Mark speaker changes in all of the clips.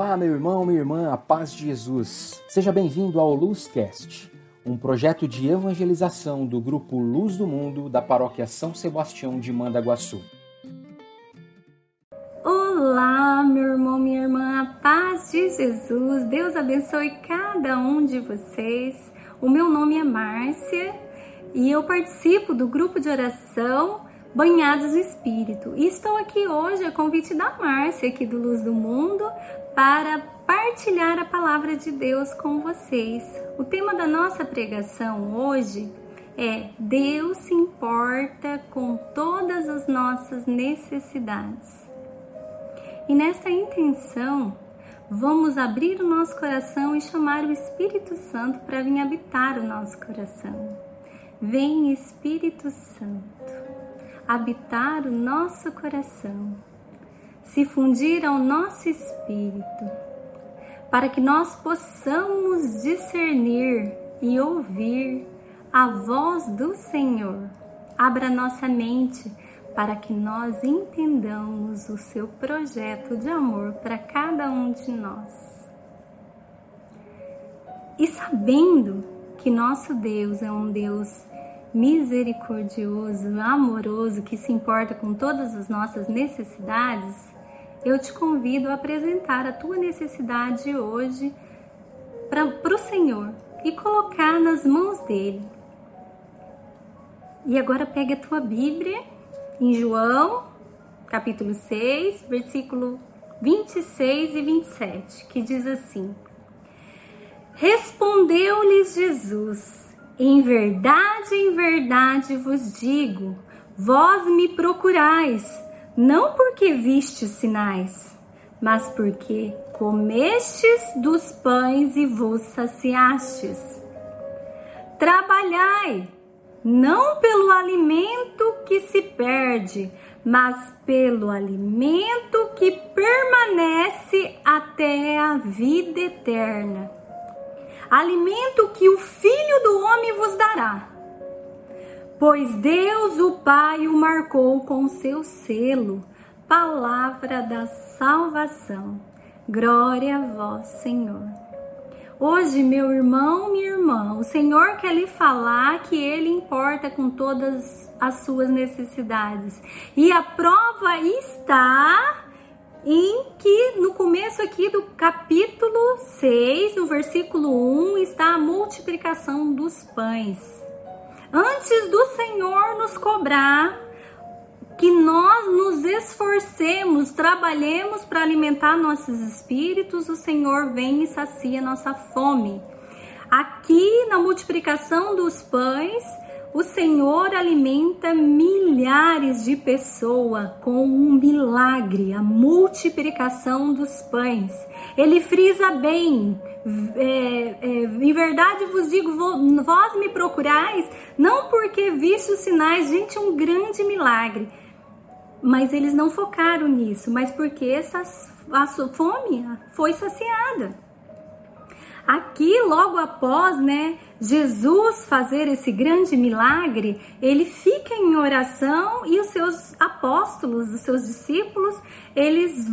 Speaker 1: Olá, meu irmão, minha irmã, a paz de Jesus. Seja bem-vindo ao Luzcast, um projeto de evangelização do grupo Luz do Mundo da paróquia São Sebastião de Mandaguaçu.
Speaker 2: Olá, meu irmão, minha irmã, a paz de Jesus. Deus abençoe cada um de vocês. O meu nome é Márcia e eu participo do grupo de oração Banhados no Espírito. E estou aqui hoje a convite da Márcia, aqui do Luz do Mundo, para partilhar a palavra de Deus com vocês. O tema da nossa pregação hoje é Deus se importa com todas as nossas necessidades. E nessa intenção, vamos abrir o nosso coração e chamar o Espírito Santo para vir habitar o nosso coração. Vem Espírito Santo habitar o nosso coração, se fundir ao nosso espírito, para que nós possamos discernir e ouvir a voz do Senhor. Abra nossa mente para que nós entendamos o seu projeto de amor para cada um de nós. E sabendo que nosso Deus é um Deus misericordioso, amoroso, que se importa com todas as nossas necessidades, eu te convido a apresentar a tua necessidade hoje para o Senhor e colocar nas mãos dele. E agora pega a tua Bíblia em João, capítulo 6, versículo 26 e 27, que diz assim: Respondeu-lhes Jesus: em verdade, em verdade vos digo: vós me procurais, não porque vistes sinais, mas porque comestes dos pães e vos saciastes. Trabalhai, não pelo alimento que se perde, mas pelo alimento que permanece até a vida eterna alimento que o Filho do Homem vos dará. Pois Deus, o Pai, o marcou com seu selo, palavra da salvação. Glória a vós, Senhor. Hoje, meu irmão, minha irmã, o Senhor quer lhe falar que Ele importa com todas as suas necessidades. E a prova está em que no começo aqui do capítulo 6, no versículo 1, está a multiplicação dos pães. Antes do Senhor nos cobrar que nós nos esforcemos, trabalhemos para alimentar nossos espíritos, o Senhor vem e sacia nossa fome. Aqui na multiplicação dos pães, o Senhor alimenta milhares de pessoas com um milagre, a multiplicação dos pães. Ele frisa bem, é, é, em verdade vos digo, vós me procurais, não porque visto os sinais, gente, é um grande milagre. Mas eles não focaram nisso, mas porque essa, a fome foi saciada. Aqui, logo após, né, Jesus fazer esse grande milagre, ele fica em oração e os seus apóstolos, os seus discípulos, eles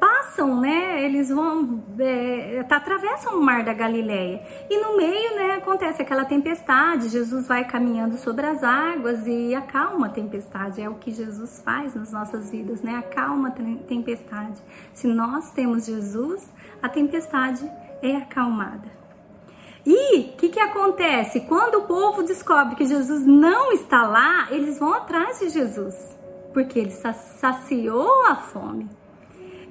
Speaker 2: passam, né? Eles vão, é, tá, atravessam o mar da Galileia e no meio, né, acontece aquela tempestade. Jesus vai caminhando sobre as águas e acalma a tempestade. É o que Jesus faz nas nossas vidas, né? Acalma a tempestade. Se nós temos Jesus, a tempestade é acalmada. E o que, que acontece? Quando o povo descobre que Jesus não está lá, eles vão atrás de Jesus, porque ele saciou a fome.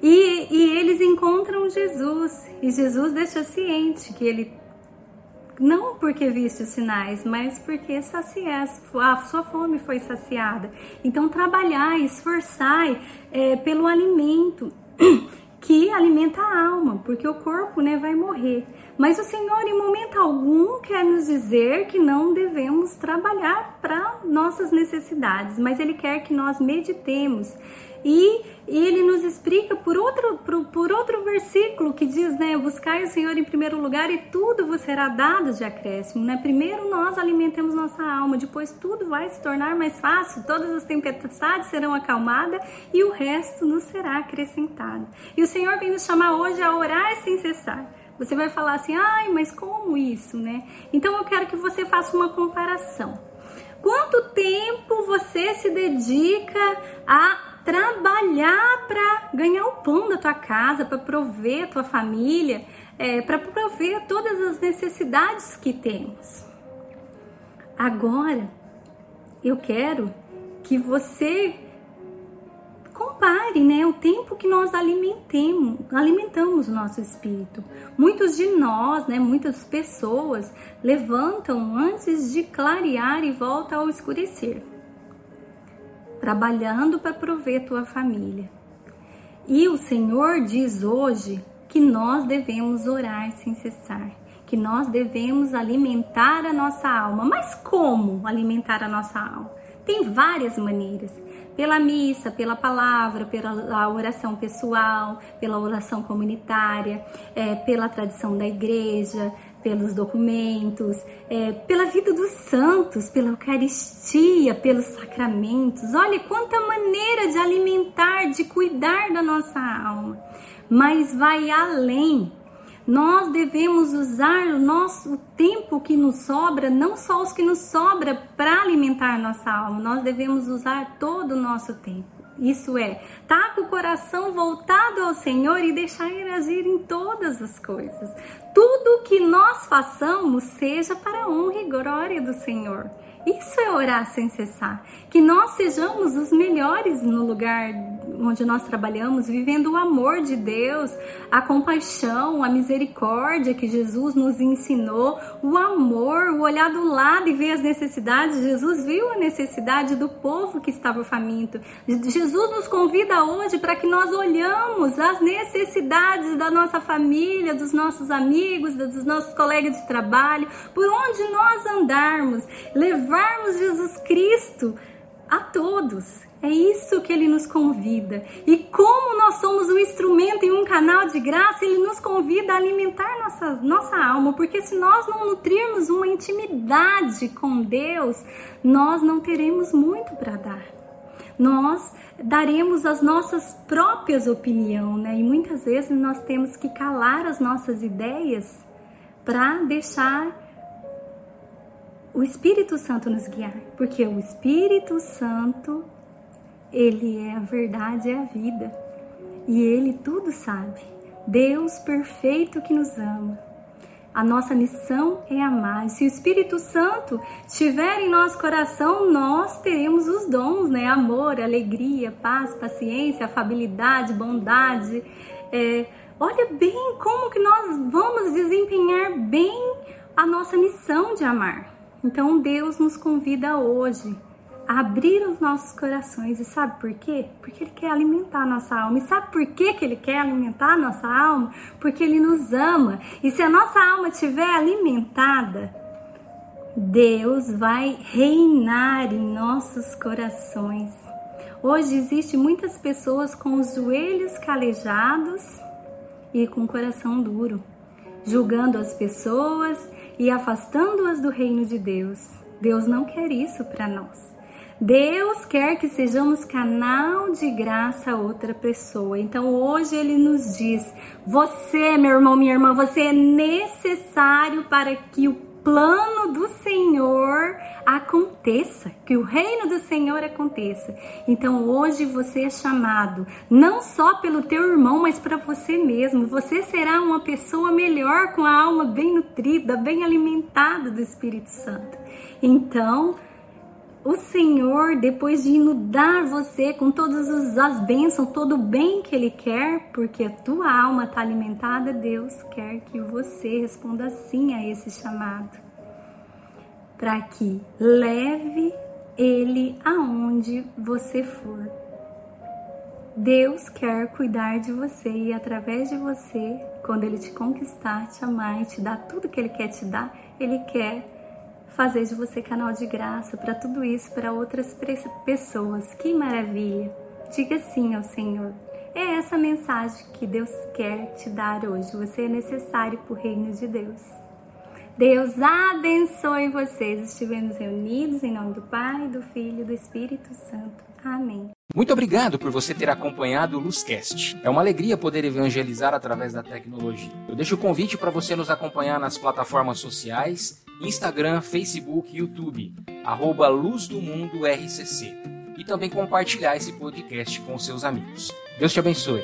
Speaker 2: E, e eles encontram Jesus, e Jesus deixa ciente que ele não porque viste os sinais, mas porque sacia, a sua fome foi saciada. Então, trabalhar, esforçar é, pelo alimento que alimenta a alma, porque o corpo né, vai morrer. Mas o Senhor, em momento algum, quer nos dizer que não devemos trabalhar para nossas necessidades, mas Ele quer que nós meditemos E, e ele nos explica por outro, por, por, outro versículo que diz, né? Buscai o Senhor em primeiro lugar e tudo vos será dado de acréscimo, né? Primeiro nós alimentemos nossa alma, depois tudo vai se tornar mais fácil, todas as tempestades serão acalmadas e o resto nos será acrescentado. E o Senhor vem nos chamar hoje a orar sem cessar. Você vai falar assim, ai, mas como isso, né? Então eu quero que você faça uma comparação. Quanto tempo você se dedica a trabalhar para ganhar o pão da tua casa, para prover a tua família, é, para prover todas as necessidades que temos. Agora, eu quero que você compare né, o tempo que nós alimentemos, alimentamos o nosso espírito. Muitos de nós, né, muitas pessoas, levantam antes de clarear e voltam ao escurecer trabalhando para prover tua família. E o Senhor diz hoje que nós devemos orar sem cessar, que nós devemos alimentar a nossa alma. Mas como alimentar a nossa alma? Tem várias maneiras. Pela missa, pela palavra, pela oração pessoal, pela oração comunitária, é, pela tradição da igreja, pelos documentos, é, pela vida dos santos, pela Eucaristia, pelos sacramentos. Olha quanta maneira de alimentar, de cuidar da nossa alma. Mas vai além. Nós devemos usar o nosso tempo que nos sobra, não só os que nos sobra para alimentar nossa alma, nós devemos usar todo o nosso tempo. Isso é, tá com o coração voltado ao Senhor e deixar Ele agir em todas as coisas. Tudo que nós façamos seja para a honra e glória do Senhor. Isso é orar sem cessar. Que nós sejamos os melhores no lugar onde nós trabalhamos, vivendo o amor de Deus, a compaixão, a misericórdia que Jesus nos ensinou, o amor, o olhar do lado e ver as necessidades. Jesus viu a necessidade do povo que estava faminto. Jesus nos convida hoje para que nós olhamos as necessidades da nossa família, dos nossos amigos, dos nossos colegas de trabalho, por onde nós andarmos, levarmos Jesus Cristo a todos. É isso que ele nos convida. E como nós somos um instrumento e um canal de graça, ele nos convida a alimentar nossa, nossa alma, porque se nós não nutrirmos uma intimidade com Deus, nós não teremos muito para dar. Nós daremos as nossas próprias opiniões, né? E muitas vezes nós temos que calar as nossas ideias para deixar o Espírito Santo nos guiar, porque o Espírito Santo ele é a verdade, é a vida. E Ele tudo sabe. Deus perfeito que nos ama. A nossa missão é amar. se o Espírito Santo estiver em nosso coração, nós teremos os dons, né? Amor, alegria, paz, paciência, afabilidade, bondade. É, olha bem como que nós vamos desempenhar bem a nossa missão de amar. Então Deus nos convida hoje abrir os nossos corações. E sabe por quê? Porque Ele quer alimentar a nossa alma. E sabe por quê que Ele quer alimentar a nossa alma? Porque Ele nos ama. E se a nossa alma estiver alimentada, Deus vai reinar em nossos corações. Hoje existe muitas pessoas com os joelhos calejados e com o coração duro, julgando as pessoas e afastando-as do reino de Deus. Deus não quer isso para nós. Deus quer que sejamos canal de graça a outra pessoa. Então hoje ele nos diz: você, meu irmão, minha irmã, você é necessário para que o plano do Senhor aconteça, que o reino do Senhor aconteça. Então hoje você é chamado não só pelo teu irmão, mas para você mesmo. Você será uma pessoa melhor com a alma bem nutrida, bem alimentada do Espírito Santo. Então, o Senhor, depois de inundar você com todas as bênçãos, todo o bem que Ele quer, porque a tua alma está alimentada, Deus quer que você responda sim a esse chamado, para que leve Ele aonde você for. Deus quer cuidar de você e através de você, quando Ele te conquistar, te amar e te dar tudo que Ele quer te dar, Ele quer fazer de você canal de graça para tudo isso, para outras pessoas. Que maravilha! Diga sim ao Senhor. É essa mensagem que Deus quer te dar hoje. Você é necessário para o reino de Deus. Deus abençoe vocês. Estivemos reunidos em nome do Pai, do Filho e do Espírito Santo. Amém.
Speaker 1: Muito obrigado por você ter acompanhado o Luzcast. É uma alegria poder evangelizar através da tecnologia. Eu deixo o convite para você nos acompanhar nas plataformas sociais, Instagram, Facebook YouTube, arroba Luz do Mundo RCC. E também compartilhar esse podcast com seus amigos. Deus te abençoe.